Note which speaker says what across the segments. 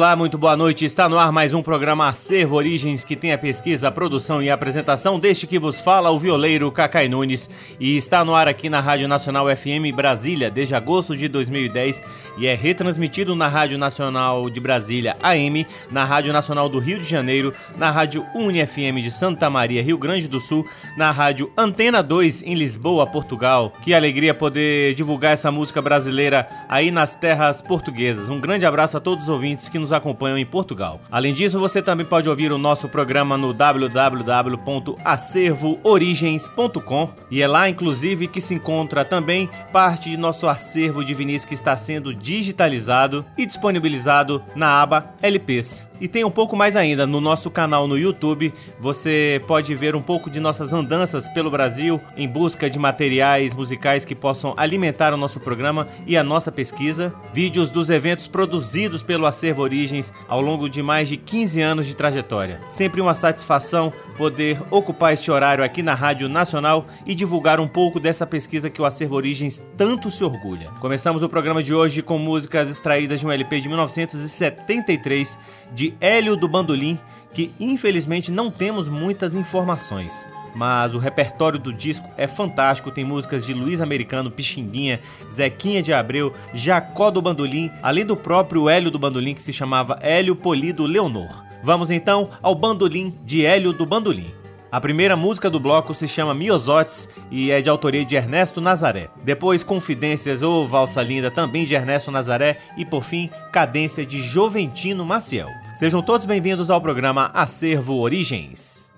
Speaker 1: Olá, muito boa noite. Está no ar mais um programa Acervo Origens que tem a pesquisa, produção e apresentação deste que vos fala o violeiro Cacai Nunes e está no ar aqui na Rádio Nacional FM Brasília desde agosto de 2010 e é retransmitido na Rádio Nacional de Brasília AM, na Rádio Nacional do Rio de Janeiro, na Rádio UniFM de Santa Maria, Rio Grande do Sul, na Rádio Antena 2 em Lisboa, Portugal. Que alegria poder divulgar essa música brasileira aí nas terras portuguesas. Um grande abraço a todos os ouvintes que nos acompanham em Portugal. Além disso, você também pode ouvir o nosso programa no www.acervoorigens.com e é lá, inclusive, que se encontra também parte de nosso acervo de vinis que está sendo digitalizado e disponibilizado na aba LPs. E tem um pouco mais ainda no nosso canal no YouTube. Você pode ver um pouco de nossas andanças pelo Brasil em busca de materiais musicais que possam alimentar o nosso programa e a nossa pesquisa. Vídeos dos eventos produzidos pelo Acervo Origens ao longo de mais de 15 anos de trajetória. Sempre uma satisfação poder ocupar este horário aqui na Rádio Nacional e divulgar um pouco dessa pesquisa que o Acervo Origens tanto se orgulha. Começamos o programa de hoje com músicas extraídas de um LP de 1973 de Hélio do Bandolim, que infelizmente não temos muitas informações. Mas o repertório do disco é fantástico, tem músicas de Luiz Americano, Pixinguinha, Zequinha de Abreu, Jacó do Bandolim, além do próprio Hélio do Bandolim que se chamava Hélio Polido Leonor. Vamos então ao Bandolim de Hélio do Bandolim. A primeira música do bloco se chama Miosotes e é de autoria de Ernesto Nazaré. Depois Confidências ou Valsa Linda, também de Ernesto Nazaré. E por fim, Cadência de Joventino Maciel. Sejam todos bem-vindos ao programa Acervo Origens.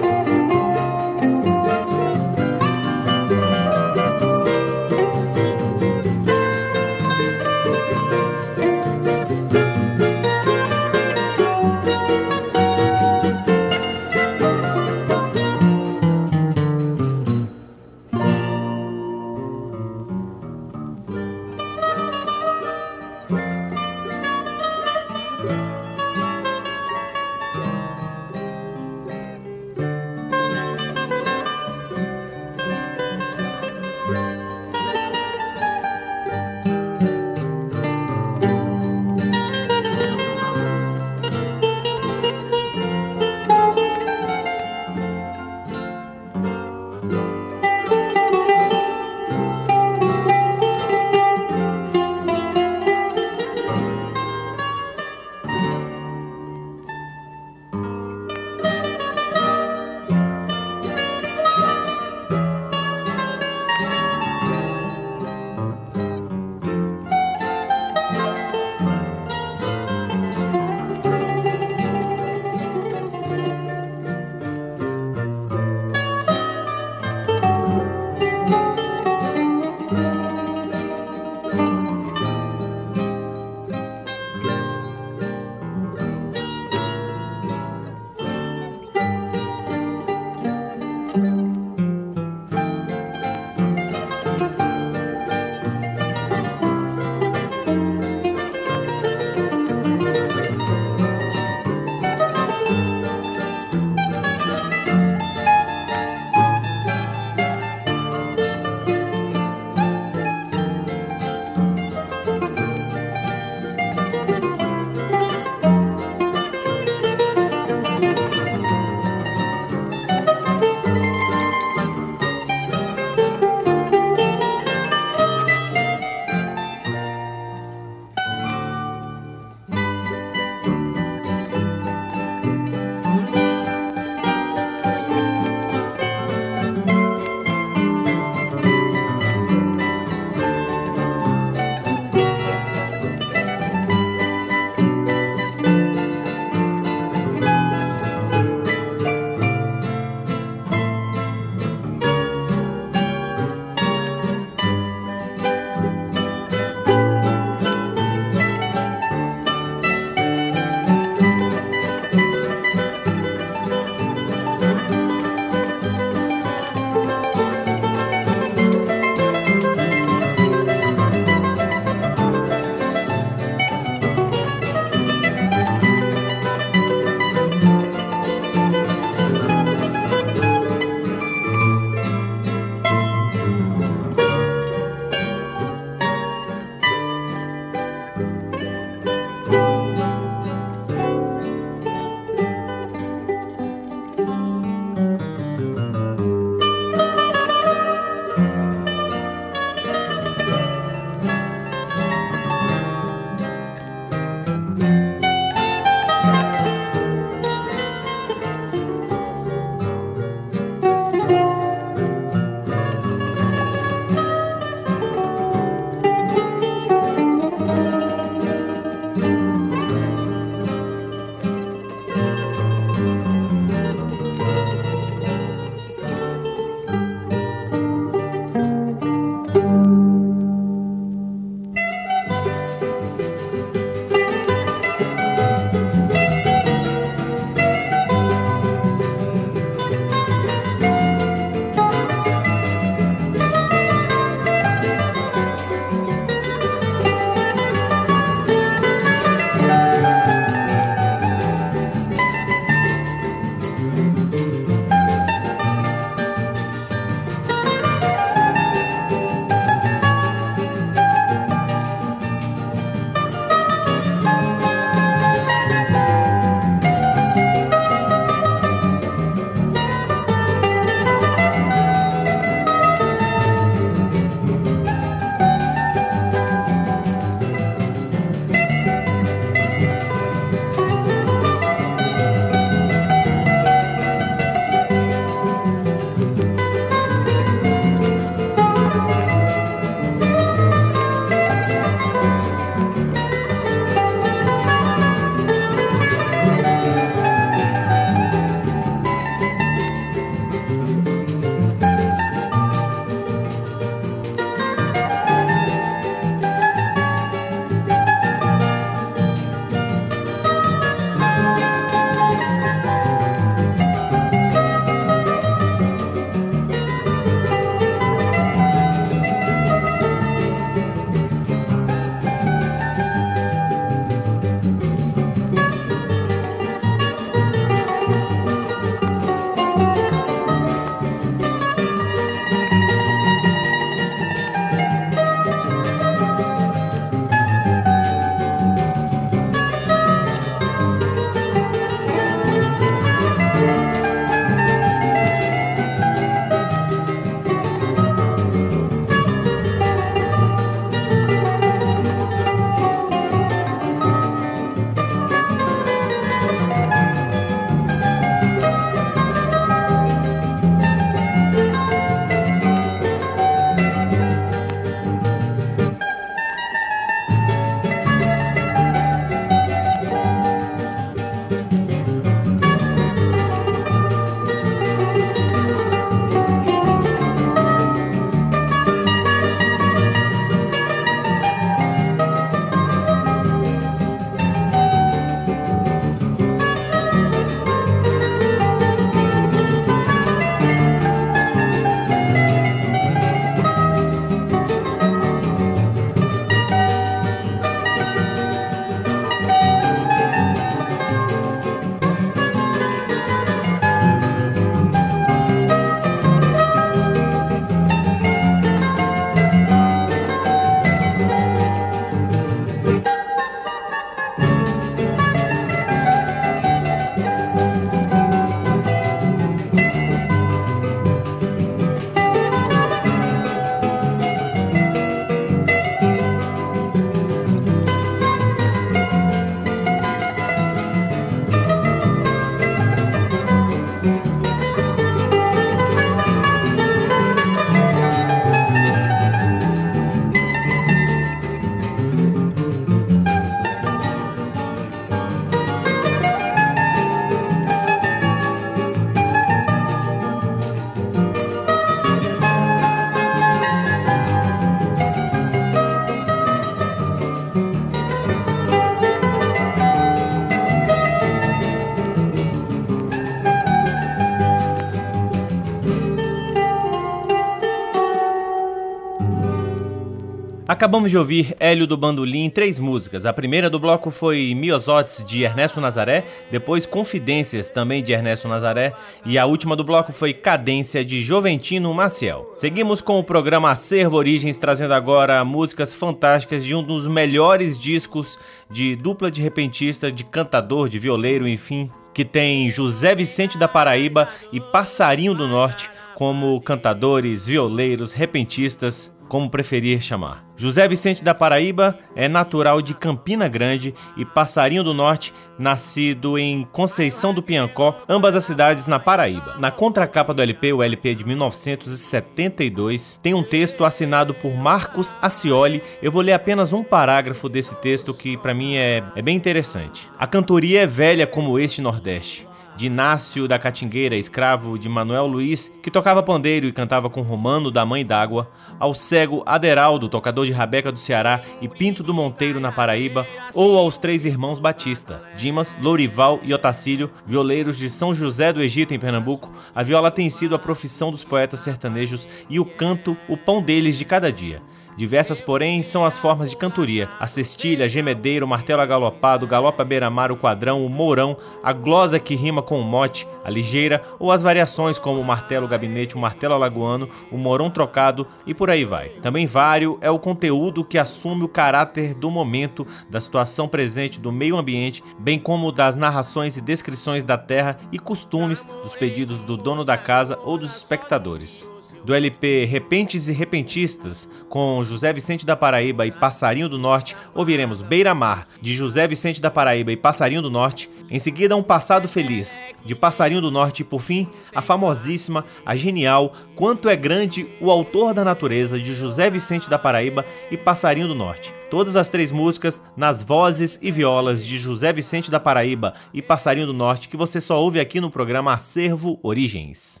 Speaker 1: Acabamos de ouvir Hélio do Bandolim em três músicas. A primeira do bloco foi Miosotes, de Ernesto Nazaré, depois Confidências, também de Ernesto Nazaré, e a última do bloco foi Cadência, de Joventino Maciel. Seguimos com o programa Acervo Origens, trazendo agora músicas fantásticas de um dos melhores discos de dupla de repentista, de cantador, de violeiro, enfim, que tem José Vicente da Paraíba e Passarinho do Norte como cantadores, violeiros, repentistas, como preferir chamar. José Vicente da Paraíba é natural de Campina Grande e Passarinho do Norte, nascido em Conceição do Piancó, ambas as cidades na Paraíba. Na contracapa do LP, o LP de 1972, tem um texto assinado por Marcos Acioli. Eu vou ler apenas um parágrafo desse texto que para mim é, é bem interessante. A cantoria é velha como este Nordeste de Inácio da Catingueira, escravo de Manuel Luiz, que tocava pandeiro e cantava com Romano da Mãe d'Água, ao cego Aderaldo, tocador de rabeca do Ceará e Pinto do Monteiro na Paraíba, ou aos três irmãos Batista, Dimas, Lourival e Otacílio, violeiros de São José do Egito em Pernambuco, a viola tem sido a profissão dos poetas sertanejos e o canto o pão deles de cada dia. Diversas, porém, são as formas de cantoria: a cestilha, gemedeiro, martelo agalopado, galopa beira-mar, o quadrão, o mourão, a glosa que rima com o mote, a ligeira, ou as variações como o martelo gabinete, o martelo alagoano, o morão trocado e por aí vai. Também vário é o conteúdo que assume o caráter do momento, da situação presente do meio ambiente, bem como das narrações e descrições da terra e costumes dos pedidos do dono da casa ou dos espectadores do LP Repentes e Repentistas, com José Vicente da Paraíba e Passarinho do Norte, ouviremos Beira Mar, de José Vicente da Paraíba e Passarinho do Norte. Em seguida, Um Passado Feliz, de Passarinho do Norte. E por fim, a famosíssima, a genial Quanto é Grande o Autor da Natureza, de José Vicente da Paraíba e Passarinho do Norte. Todas as três músicas nas vozes e violas de José Vicente da Paraíba e Passarinho do Norte, que você só ouve aqui no programa Acervo Origens.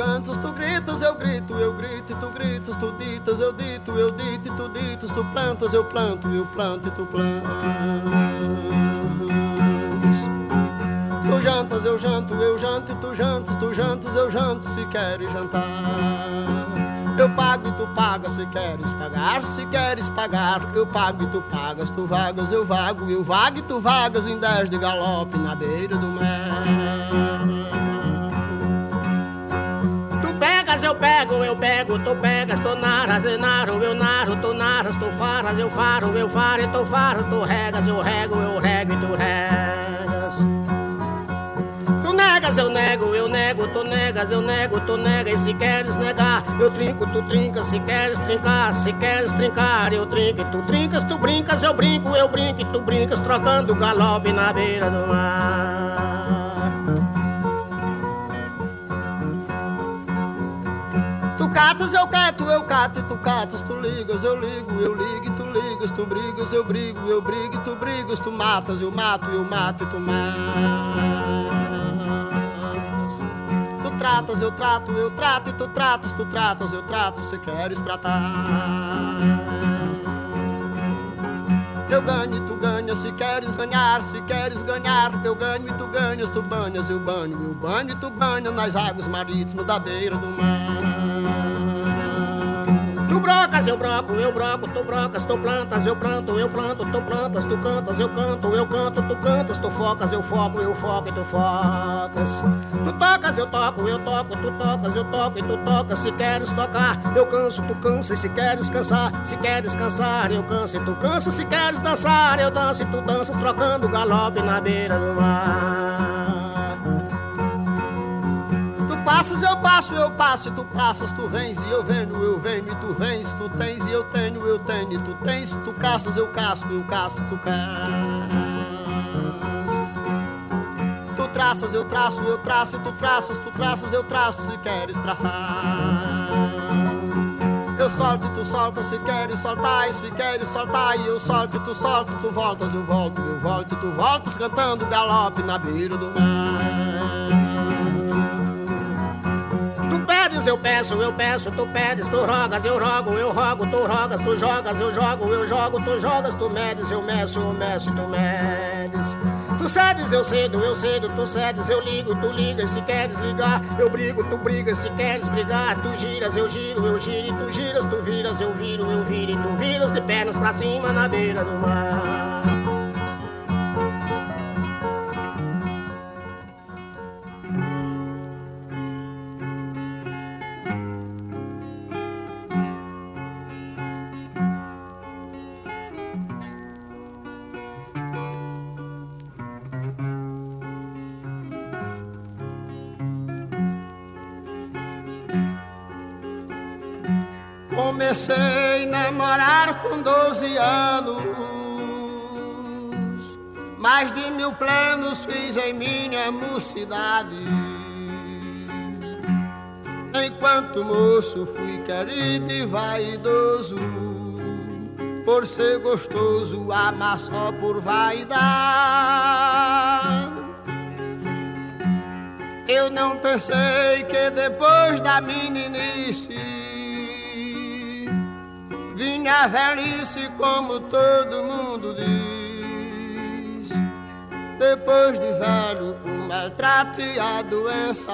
Speaker 2: Cantos, tu gritas, eu grito, eu grito, tu gritas, tu ditas, eu dito, eu dito, e tu ditas, tu plantas, eu planto, eu planto e tu plantas. Tu jantas, eu janto, eu janto, e tu jantas, tu jantas, eu janto, se queres jantar. Eu pago e tu pagas se queres pagar, se queres pagar, eu pago e tu pagas, tu vagas, eu vago, eu vago e tu vagas em dez de galope na beira do mar. Pego, eu pego, tu pegas, tu naras, eu naro, eu naro, tu naras, tu faras, eu faro, eu faro, tu faras, tu regas, eu rego, eu rego e tu regas. Tu negas, eu nego, eu nego, tu negas, eu nego, tu nega, e se queres negar, eu trinco, tu trincas, se queres trincar, se queres trincar, eu trinco, tu trincas, tu brincas, eu brinco, eu brinco, e tu brincas, trocando galope na beira do mar. Catas, eu cato, eu cato e tu catas, tu ligas, eu ligo, eu ligo e tu ligas, tu brigas, eu brigo, eu brigo e tu brigas, tu matas, eu mato, eu mato e tu matas. Tu tratas, eu trato, eu trato e tu tratas, tu tratas, eu trato, se queres tratar. Eu ganho e tu ganhas, se queres ganhar, se queres ganhar, eu ganho e tu ganhas, tu banhas, eu banho, eu banho e tu banhas nas águas marítimas da beira do mar brocas, eu broco, eu broco, tu brocas, tu plantas, eu planto, eu planto, tu plantas, tu cantas, eu canto, eu canto, tu cantas, tu focas, eu foco, eu foco e tu focas. Tu tocas, eu toco, eu toco, tu tocas, eu toco e tu tocas. Se queres tocar, eu canso, tu cansa. E se queres cansar, se queres cansar, eu canso e tu cansa. Se queres dançar, eu danço e tu danças, trocando galope na beira do mar passas, eu passo, eu passo, e tu passas, tu vens, e eu venho, eu venho, e tu vens, tu tens, e eu tenho, eu tenho, e tu tens, tu caças, eu caço, eu caço, tu caças. Tu traças, eu traço, eu traço, e tu traças, tu traças, eu traço, se queres traçar. Eu solto e tu solta, se queres soltar e se queres soltar e eu solto e tu soltas, tu voltas, eu volto, eu volto e tu voltas cantando galope na beira do mar eu peço, eu peço, tu pedes, tu rogas, eu rogo, eu rogo, tu rogas, tu jogas, eu jogo, eu jogo, tu jogas, tu medes, eu meço, eu meço, tu medes. Tu cedes, eu cedo, eu cedo, tu cedes, eu ligo, tu ligas, se queres ligar, eu brigo, tu brigas, se queres brigar, tu giras, eu giro, eu giro, e tu giras, tu viras, eu viro, eu viro, e tu viras de pernas pra cima na beira do mar. Comecei a namorar com 12 anos, mais de mil planos fiz em minha mocidade. Enquanto moço fui querido e vaidoso, por ser gostoso, amar só por vaidade. Eu não pensei que depois da meninice a velhice como todo mundo diz. Depois de velho, o maltrato e a doença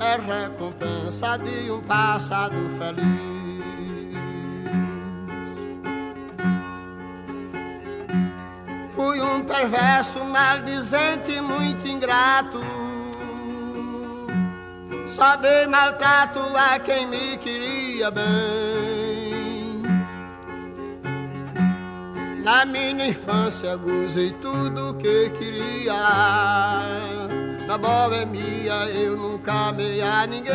Speaker 2: é recompensa de um passado feliz. Fui um perverso, maldizente, muito ingrato. Só dei maltrato a quem me queria bem. Na minha infância gozei tudo que queria. Na boemia eu nunca amei a ninguém.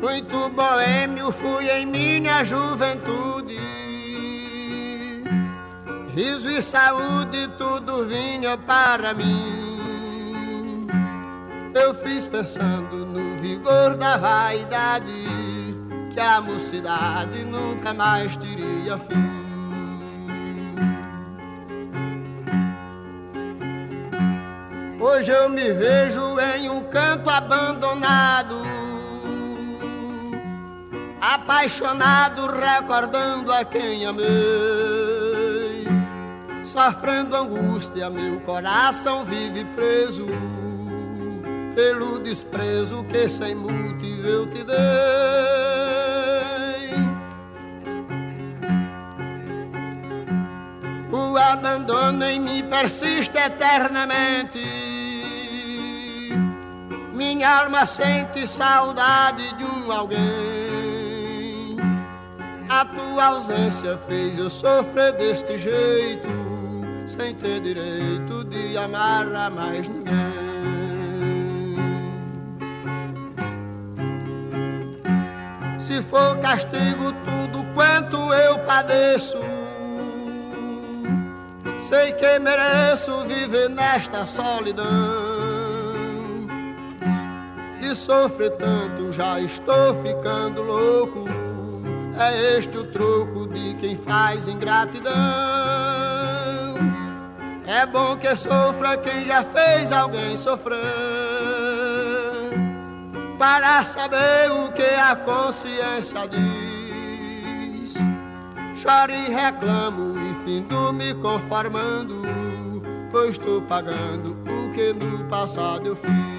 Speaker 2: Muito boêmio fui em minha juventude. Riso e saúde tudo vinha para mim. Eu fiz pensando no vigor da vaidade que a mocidade nunca mais teria fim. Hoje eu me vejo em um canto abandonado, apaixonado, recordando a quem amei, sofrendo angústia, meu coração vive preso pelo desprezo que sem motivo eu te dei. O abandono em mim persiste eternamente. Minha alma sente saudade de um alguém. A tua ausência fez eu sofrer deste jeito, sem ter direito de amar a mais ninguém. Se for castigo tudo quanto eu padeço Sei que mereço viver nesta solidão. De sofrer tanto, já estou ficando louco. É este o troco de quem faz ingratidão. É bom que sofra quem já fez alguém sofrer. Para saber o que a consciência diz. Choro e reclamo findo me conformando, pois estou pagando o que no passado eu fiz.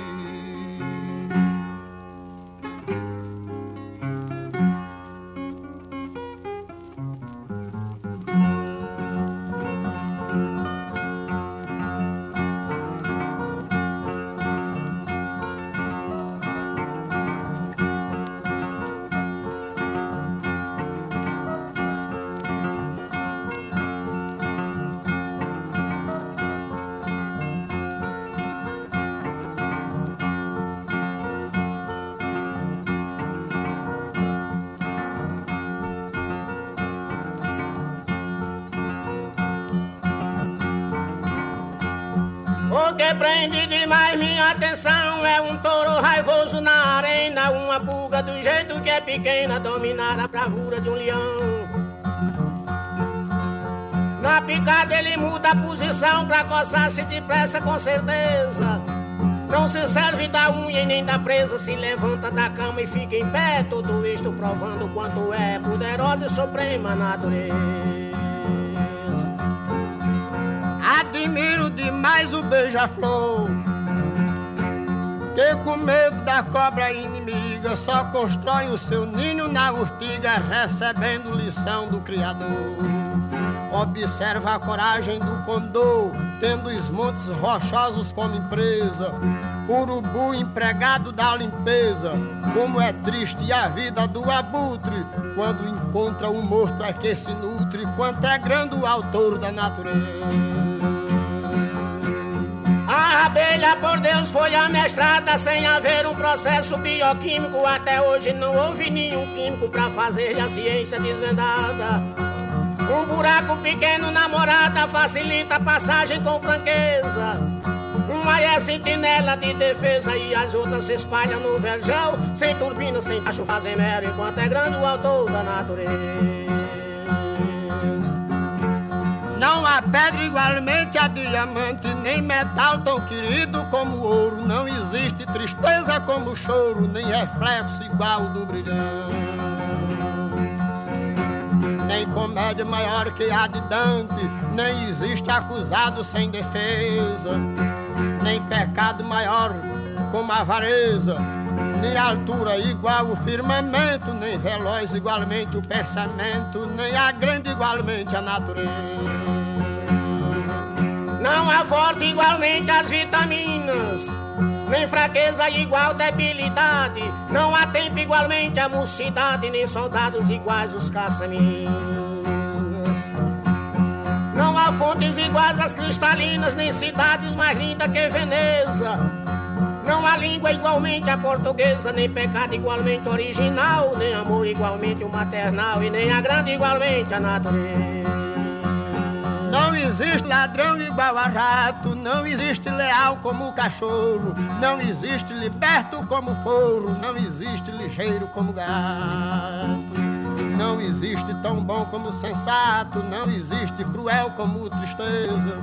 Speaker 2: Pulga do jeito que é pequena, dominar a bravura de um leão. Na picada ele muda a posição pra coçar-se depressa com certeza. Não se serve da unha e nem da presa, se levanta da cama e fica em pé. Tudo isto provando quanto é poderosa e suprema natureza. Admiro demais o beija-flor. Que com medo da cobra inimiga só constrói o seu ninho na urtiga, recebendo lição do Criador. Observa a coragem do condor, tendo os montes rochosos como empresa. Urubu empregado da limpeza, como é triste a vida do abutre, quando encontra o morto é que se nutre, quanto é grande o autor da natureza. A abelha, por Deus, foi amestrada sem haver um processo bioquímico. Até hoje não houve nenhum químico para fazer a ciência desvendada. Um buraco pequeno na morada facilita a passagem com franqueza. Uma é sentinela de defesa e as outras se espalham no verjão. Sem turbina, sem tacho, fazem mel enquanto é grande o autor da natureza. Há pedra igualmente a diamante, nem metal tão querido como ouro. Não existe tristeza como choro, nem reflexo igual do brilhante nem comédia maior que a de Dante, nem existe acusado sem defesa, nem pecado maior como a avareza, nem altura igual o firmamento, nem veloz igualmente o pensamento, nem a grande igualmente a natureza. Não há forte igualmente as vitaminas nem fraqueza igual debilidade. Não há tempo igualmente a mocidade, nem soldados iguais os caçaminas. Não há fontes iguais às cristalinas, nem cidades mais lindas que Veneza. Não há língua igualmente a portuguesa, nem pecado igualmente original, nem amor igualmente o maternal, e nem a grande igualmente a natureza. Não existe ladrão igual a rato, não existe leal como o cachorro, não existe liberto como foro, não existe ligeiro como gato. Não existe tão bom como sensato, não existe cruel como tristeza,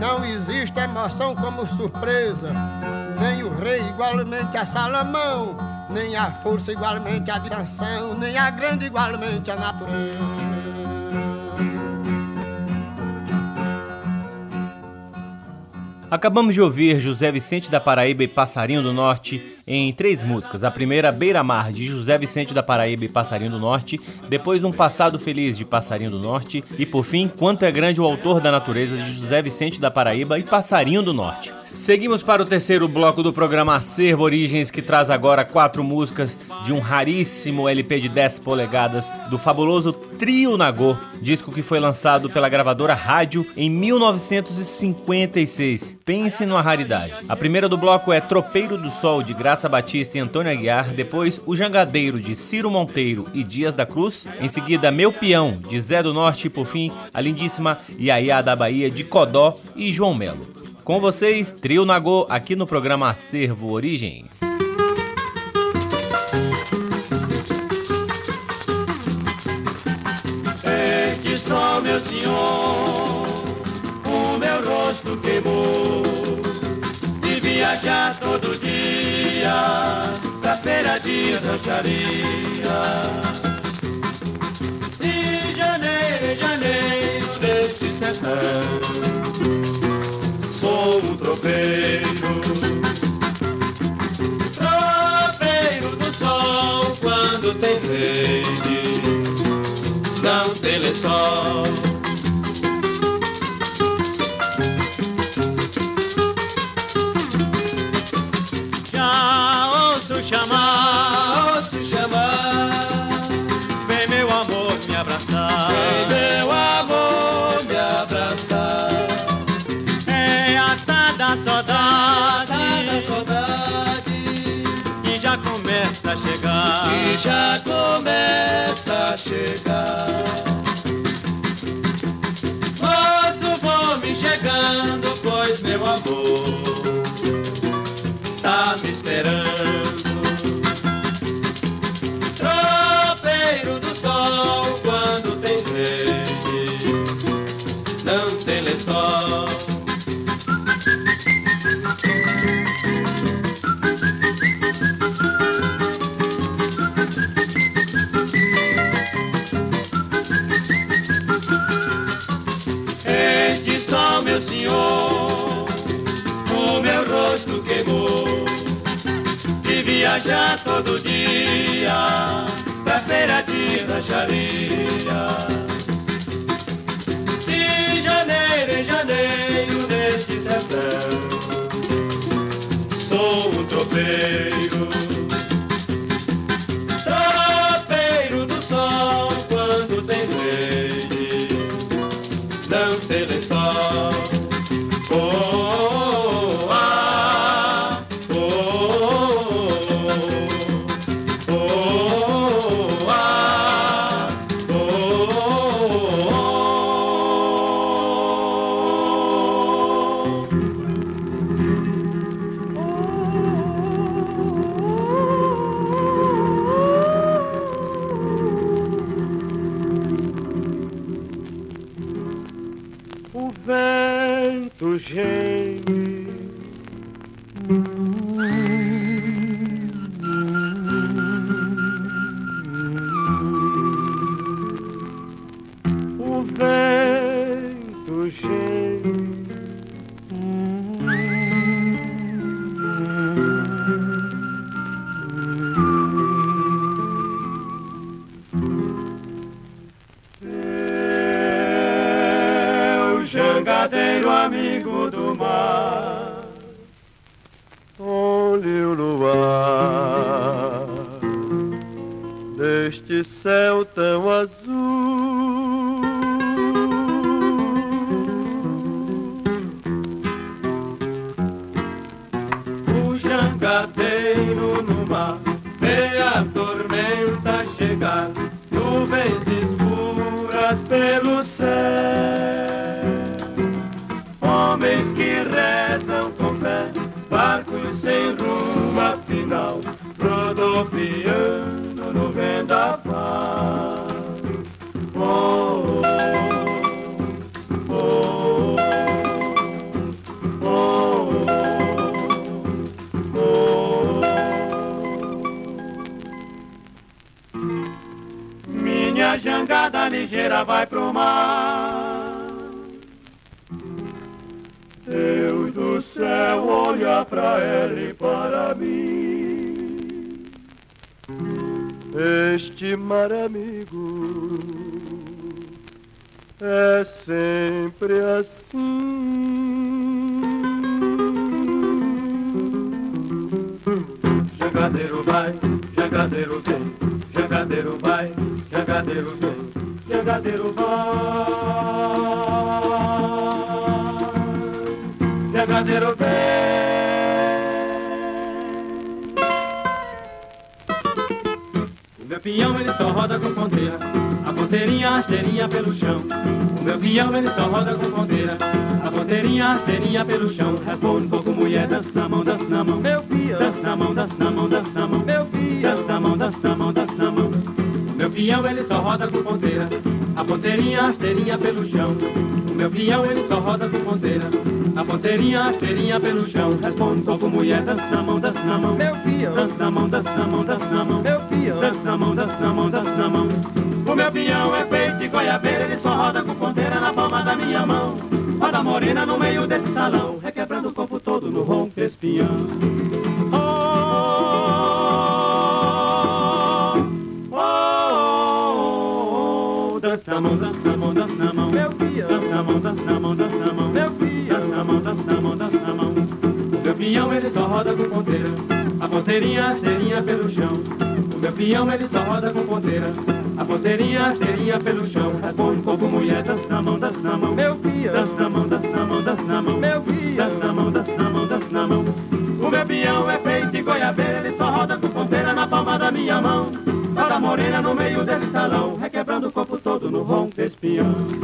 Speaker 2: não existe emoção como surpresa, nem o rei igualmente a Salomão, nem a força igualmente a Sansão, nem a grande igualmente a natureza.
Speaker 1: Acabamos de ouvir José Vicente da Paraíba e Passarinho do Norte em três músicas. A primeira, Beira Mar, de José Vicente da Paraíba e Passarinho do Norte. Depois, Um Passado Feliz, de Passarinho do Norte. E por fim, Quanto é Grande o Autor da Natureza, de José Vicente da Paraíba e Passarinho do Norte. Seguimos para o terceiro bloco do programa Acervo Origens, que traz agora quatro músicas de um raríssimo LP de 10 polegadas do fabuloso Trio Nagô, disco que foi lançado pela gravadora Rádio em 1956. Pense numa raridade. A primeira do bloco é Tropeiro do Sol, de Graça Batista e Antônio Aguiar. Depois, O Jangadeiro, de Ciro Monteiro e Dias da Cruz. Em seguida, Meu Peão, de Zé do Norte. E por fim, a lindíssima Iaiá da Bahia, de Codó e João Melo. Com vocês, Trio Nagô, aqui no programa Acervo Origens.
Speaker 3: Pra feira de rancharia. E janeiro, janeiro desse sertão, sou um. Tropeiro já começa a chegar. Ia todo dia pra feira de rancharia. Vê a tormenta chegar, nuvens escuras ligeira vai pro mar. Deus do céu, olha pra ela e para mim. Este mar amigo é sempre assim. Jangadeiro vai, jangadeiro vem, jangadeiro vai, jangadeiro vem, jangadeiro vai. Jangadeiro vem. O meu peão ele só roda com ponteira, a ponteirinha, a rasteirinha pelo chão. O meu peão ele só roda com ponteira, a ponteirinha, a rasteirinha pelo chão. Responde um pouco mulher, dança na mão, dança na mão. Meu peão, dança na mão, dança na mão, dança na mão. Meu peão ele só roda com ponteira, a ponteirinha, a rasteirinha pelo chão. O meu peão ele só roda com ponteira, a ponteirinha, a rasteirinha pelo chão. Responde um pouco mulher, dança na mão, dança na mão. Meu peão, dança na mão, dança na mão, dança na mão. Meu peão, dança na mão, dança na mão, dança na mão. O meu peão é feito de goiabeira, ele só roda com ponteira na palma da minha mão. Roda morena no meio roda com ponteira, a ponteirinha, a pelo chão. O meu peão ele só roda com ponteira, a ponteirinha, a pelo chão. Responde como mulher, dança na mão, dança na mão. Meu peão, dança na mão, dança na mão, dança na mão. Meu peão, dança na mão, dança na mão, dança na mão. O meu peão é feito de goiabeira, ele só roda com ponteira na palma da minha mão. Roda morena no meio desse salão, requebrando o corpo todo no ronco desse peão.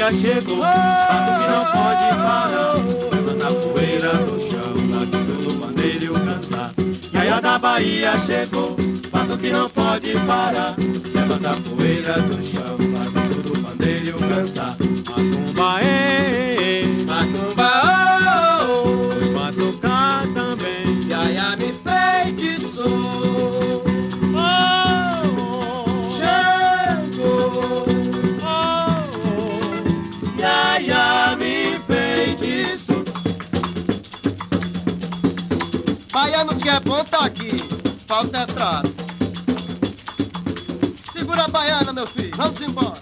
Speaker 4: da Bahia chegou, fato que não pode parar poeira do chão, batido no pandeiro e cantar. Gaia da Bahia chegou, fato que não pode parar. Levanta a poeira do chão, batido no pandeiro cantar.
Speaker 5: Trato. Segura a baiana, meu filho, vamos embora.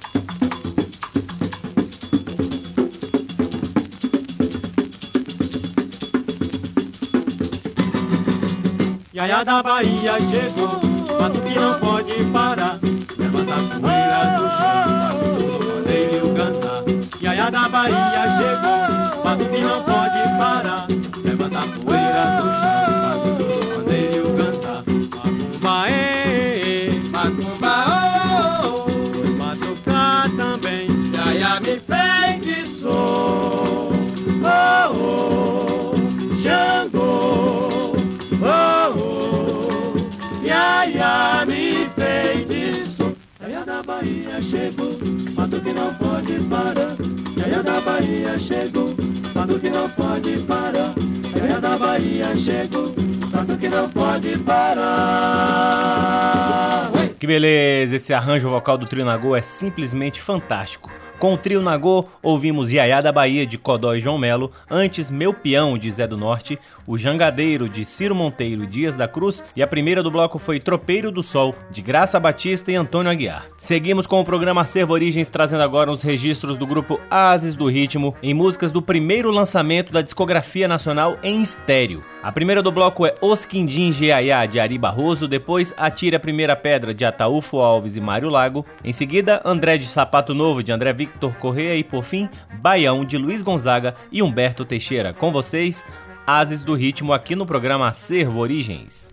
Speaker 3: Iaia da Bahia chegou, fato que não pode parar. Levanta a poeira do chão, faz tudo rodeio cantar. Iaia da Bahia não pode parar.
Speaker 4: Da Bahia chegou, mato que não pode parar. Da Bahia chegou, mato que não pode parar. Que
Speaker 1: beleza, esse arranjo vocal do Trio Nagô é simplesmente fantástico. Com o trio Nagô, ouvimos Iaiá da Bahia de Codó e João Melo, antes Meu Peão de Zé do Norte, o Jangadeiro de Ciro Monteiro e Dias da Cruz, e a primeira do bloco foi Tropeiro do Sol, de Graça Batista e Antônio Aguiar. Seguimos com o programa Acervo Origens, trazendo agora os registros do grupo Ases do Ritmo, em músicas do primeiro lançamento da discografia nacional em estéreo. A primeira do bloco é Os Quindim Geaiá, de Ari Barroso, depois Atire a Primeira Pedra, de Ataúfo Alves e Mário Lago, em seguida André de Sapato Novo, de André Victor Correia e, por fim, Baião, de Luiz Gonzaga e Humberto Teixeira. Com vocês, Ases do Ritmo, aqui no programa Acervo Origens.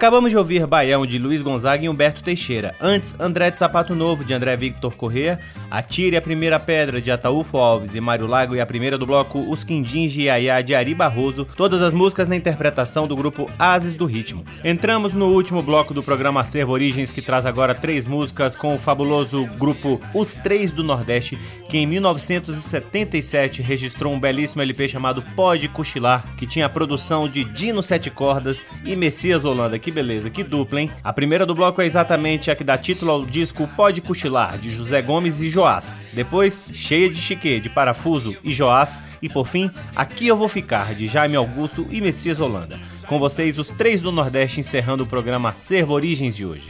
Speaker 1: Acabamos de ouvir Baião de Luiz Gonzaga e Humberto Teixeira. Antes, André de Sapato Novo de André Victor Corrêa, Atire a Primeira Pedra de Ataúfo Alves e Mário Lago e a primeira do bloco Os Quindins de Iaiá de Ari Barroso, todas as músicas na interpretação do grupo Ases do Ritmo. Entramos no último bloco do programa Acervo Origens, que traz agora três músicas com o fabuloso grupo Os Três do Nordeste, que em 1977 registrou um belíssimo LP chamado Pode Cochilar, que tinha a produção de Dino Sete Cordas e Messias Holanda. Que beleza, que dupla, hein? A primeira do bloco é exatamente a que dá título ao disco Pode Cochilar, de José Gomes e Joás. Depois, Cheia de Chique, de Parafuso e Joás. E por fim, Aqui Eu Vou Ficar, de Jaime Augusto e Messias Holanda. Com vocês, os três do Nordeste encerrando o programa Servo Origens de hoje.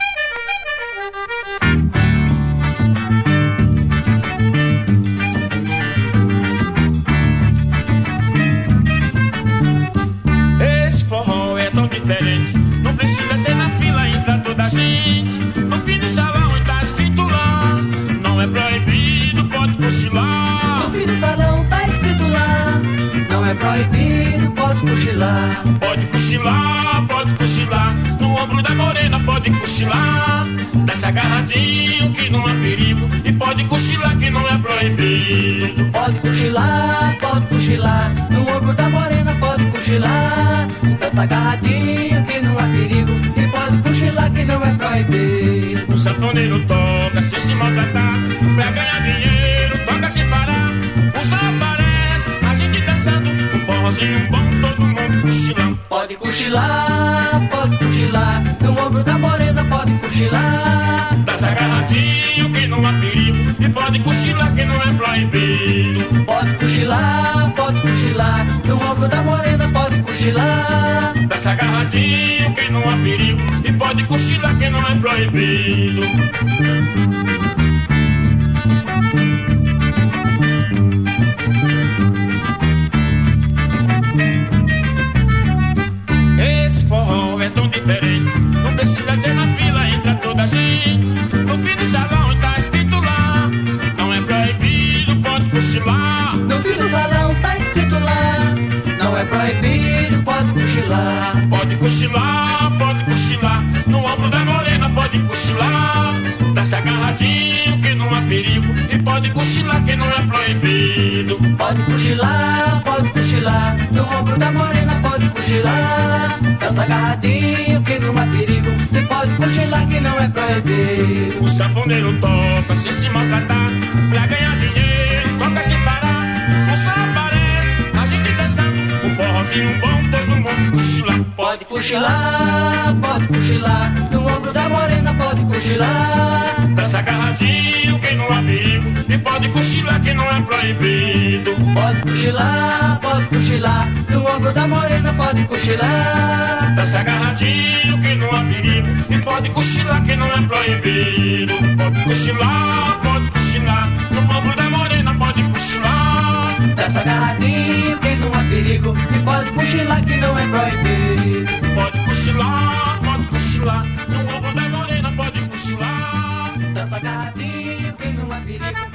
Speaker 6: Proibido, pode cochilar. Pode cochilar, pode cochilar. No ombro da morena pode cochilar. Desce agarradinho que não há perigo. E pode cochilar que não é proibido. Pode cochilar, pode cochilar. No ombro da morena pode cochilar. Desce agarradinho que não há perigo. E pode cochilar que não é proibido. O sanfoneiro toca sem se maltratar. Pra ganhar dinheiro, bom, todo mundo. Pode cochilar, pode cochilar, no ombro da morena pode cochilar. Tá agarradinho que não há perigo, e pode cochilar que não é proibido. Pode cochilar, pode cochilar, no ombro da morena pode cochilar. Tá agarradinho que não há perigo, e pode cochilar que não é proibido. Pode cochilar, pode cochilar. No ombro da morena pode cochilar. Tá-se agarradinho que não há perigo. E pode cochilar que não é proibido. Pode cochilar, pode cochilar. No ombro da morena pode cochilar. Tá-se agarradinho que não há perigo. E pode cochilar que não é proibido. O sanfoneiro toca sem se maltratar. Pra ganhar dinheiro, bom, todo mundo cochilar. Pode cochilar, pode cochilar. No ombro da morena pode cochilar. Dança agarradinho, quem não há perigo. E pode cochilar que não é proibido.
Speaker 4: Pode cochilar, pode cochilar. No ombro da morena pode cochilar.
Speaker 6: Dança agarradinho que não há perigo. E pode cochilar que não é proibido. Pode cochilar, pode cochilar. No ombro da
Speaker 4: Dança agarradinho que não há perigo. E pode cochilar que não é proibido.
Speaker 6: Pode cochilar, pode cochilar. No ombro da morena pode cochilar.
Speaker 4: Dança agarradinho que não há perigo.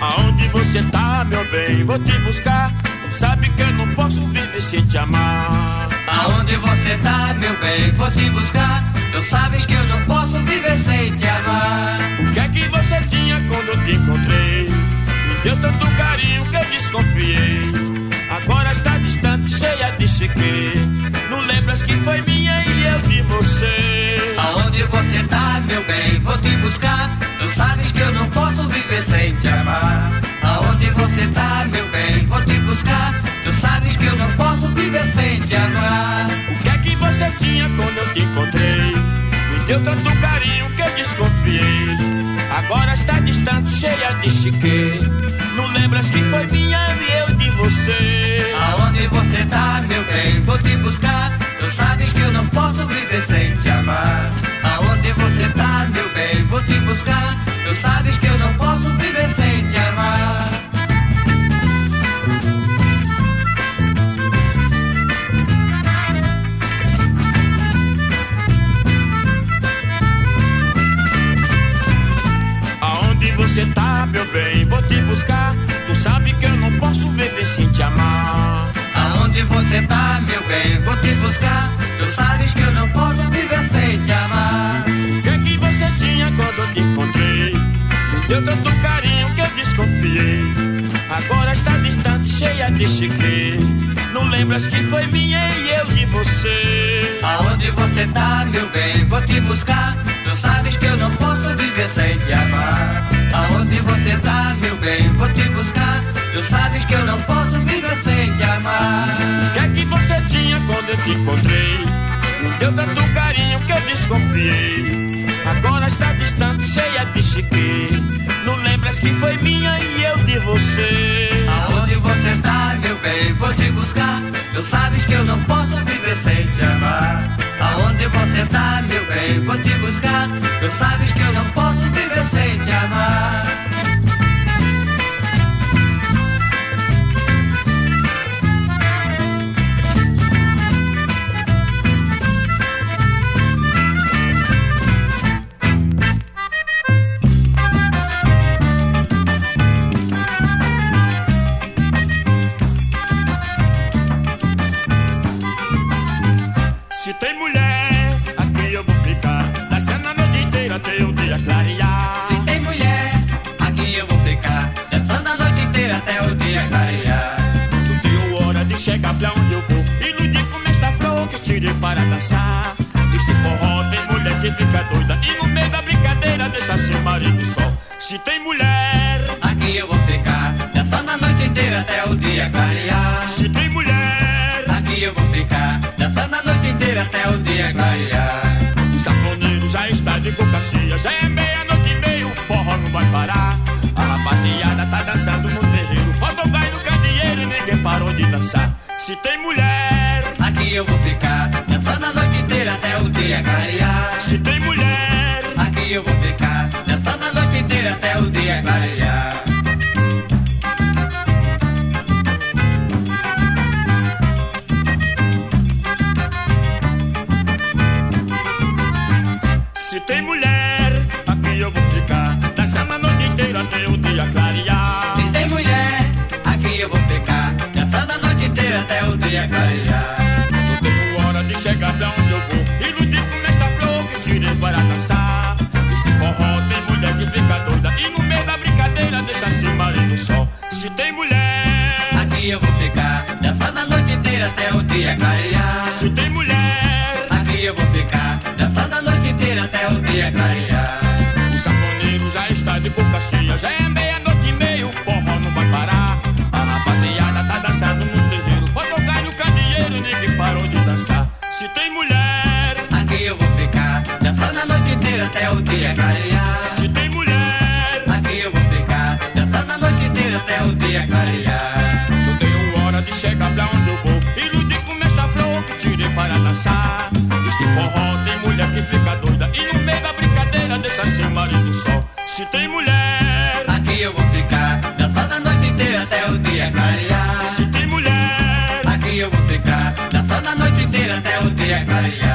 Speaker 6: Aonde você tá, meu bem? Vou te buscar. Sabe que eu não posso viver sem te amar.
Speaker 4: Aonde você tá, meu bem? Vou te buscar. Tu sabes que eu não posso viver sem te amar.
Speaker 6: O que é que você tinha quando eu te encontrei? Me deu tanto carinho que eu desconfiei. Agora está distante, cheia de chique. Não lembras que foi minha e eu de você?
Speaker 4: Aonde você tá, meu bem? Vou te buscar. Tu sabes que eu não posso viver sem te amar. Aonde você tá, meu bem? Vou te buscar. Que eu não posso viver sem te amar.
Speaker 6: O que é que você tinha quando eu te encontrei? Me deu tanto carinho que eu desconfiei. Agora está distante, cheia de chique. Não lembras que foi minha e eu de você?
Speaker 4: Aonde você tá, meu bem? Vou te buscar. Tu sabes que eu não posso viver sem te amar. Aonde você tá, meu bem? Vou te buscar. Tu sabes que
Speaker 6: Você tá, meu bem? Vou te buscar. Tu
Speaker 4: sabes que eu não posso viver sem te amar.
Speaker 6: O que é que você tinha quando eu te encontrei? Me deu tanto carinho que eu desconfiei. Agora está distante, cheia de chique. Não lembras que foi minha e eu de você?
Speaker 4: Aonde você tá, meu bem? Vou te buscar. Tu sabes que eu não posso viver sem te amar. Aonde você tá, meu bem? Vou te buscar. Tu sabes que eu não posso viver sem te
Speaker 6: O que é que você tinha quando eu te encontrei? Me deu tanto carinho que eu desconfiei. Agora está distante, cheia de chique. Não lembras que foi minha e eu de você?
Speaker 4: Aonde você tá, meu bem? Vou te buscar. Tu sabes que eu não posso viver sem te amar. Aonde você tá, meu bem? Vou te buscar. Tu sabes que eu não posso
Speaker 6: Se tem mulher, Aqui eu vou ficar. Dançando a noite inteira até o dia clarear.
Speaker 4: se tem mulher, Aqui eu vou ficar. Dançando a noite inteira até o dia clarear. o
Speaker 6: safoneiro já está de boca cheia. Já é meia-noite e meia, o forró não vai parar. A rapaziada tá dançando no terreiro. Falta vai no candeeiro e ninguém parou de dançar. Se tem mulher,
Speaker 4: Aqui eu vou ficar. Dançando a noite inteira até o dia clarear.
Speaker 6: Se tem mulher,
Speaker 4: aqui eu vou ficar. Dançando a noite inteira até o dia clarear.
Speaker 6: Se tem mulher, aqui eu vou ficar. Dançando a noite inteira até o dia clarear. Não tenho hora de chegar pra onde eu vou. Se tem mulher.
Speaker 4: Aqui eu vou ficar, dançando a noite inteira até o dia clarear.
Speaker 6: Se tem mulher.
Speaker 4: Aqui eu vou ficar, dançando a noite inteira até o dia clarear.
Speaker 6: O sanfoneiro já está de boca cheia, já é meia-noite e meio, o forró não vai parar. A rapaziada tá dançando no
Speaker 4: terreiro, pode tocar no candeeiro, ninguém parou de dançar.
Speaker 6: Se tem mulher.
Speaker 4: Aqui eu vou ficar, dançando a noite inteira até o dia clarear. Até o dia clarear.
Speaker 6: Eu tenho hora de chegar pra onde eu vou. Iludir com esta flor que tirei para dançar. Este forró tem mulher que fica doida. E no meio da brincadeira deixa seu marido só. Se tem mulher,
Speaker 4: aqui eu vou ficar. Dançando a noite inteira até o dia clarear.
Speaker 6: Se tem mulher,
Speaker 4: aqui eu vou ficar. Dançando a noite inteira até o dia clarear.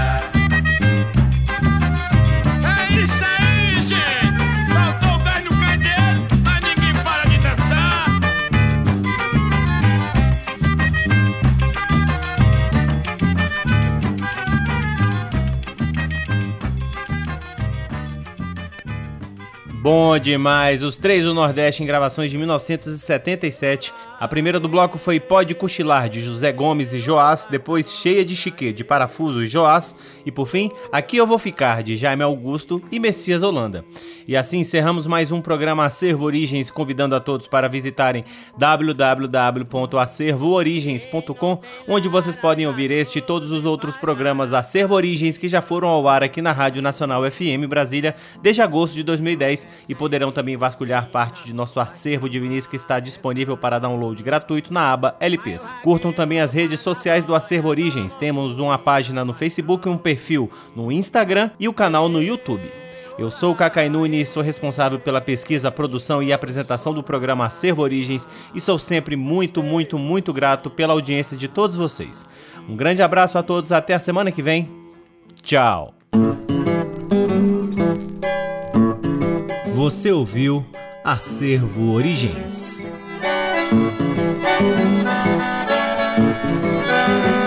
Speaker 1: Bom demais! Os três do Nordeste em gravações de 1977. A primeira do bloco foi Pode Cochilar, de José Gomes e Joás. Depois Cheia de Chique, de Parafuso e Joás. E por fim, Aqui Eu Vou Ficar, de Jaime Augusto e Messias Holanda. E assim encerramos mais um programa Acervo Origens, convidando a todos para visitarem www.acervoorigens.com, onde vocês podem ouvir este e todos os outros programas Acervo Origens que já foram ao ar aqui na Rádio Nacional FM Brasília desde agosto de 2010 e poderão também vasculhar parte de nosso acervo de vinis que está disponível para download gratuito na aba LPs. Curtam também as redes sociais do Acervo Origens. Temos uma página no Facebook, um perfil no Instagram e o canal no YouTube. Eu sou o Cacai Nunes, sou responsável pela pesquisa, produção e apresentação do programa Acervo Origens e sou sempre muito, muito, muito grato pela audiência de todos vocês. Um grande abraço a todos, até a semana que vem. Tchau! Você ouviu Acervo Origens. Thank you.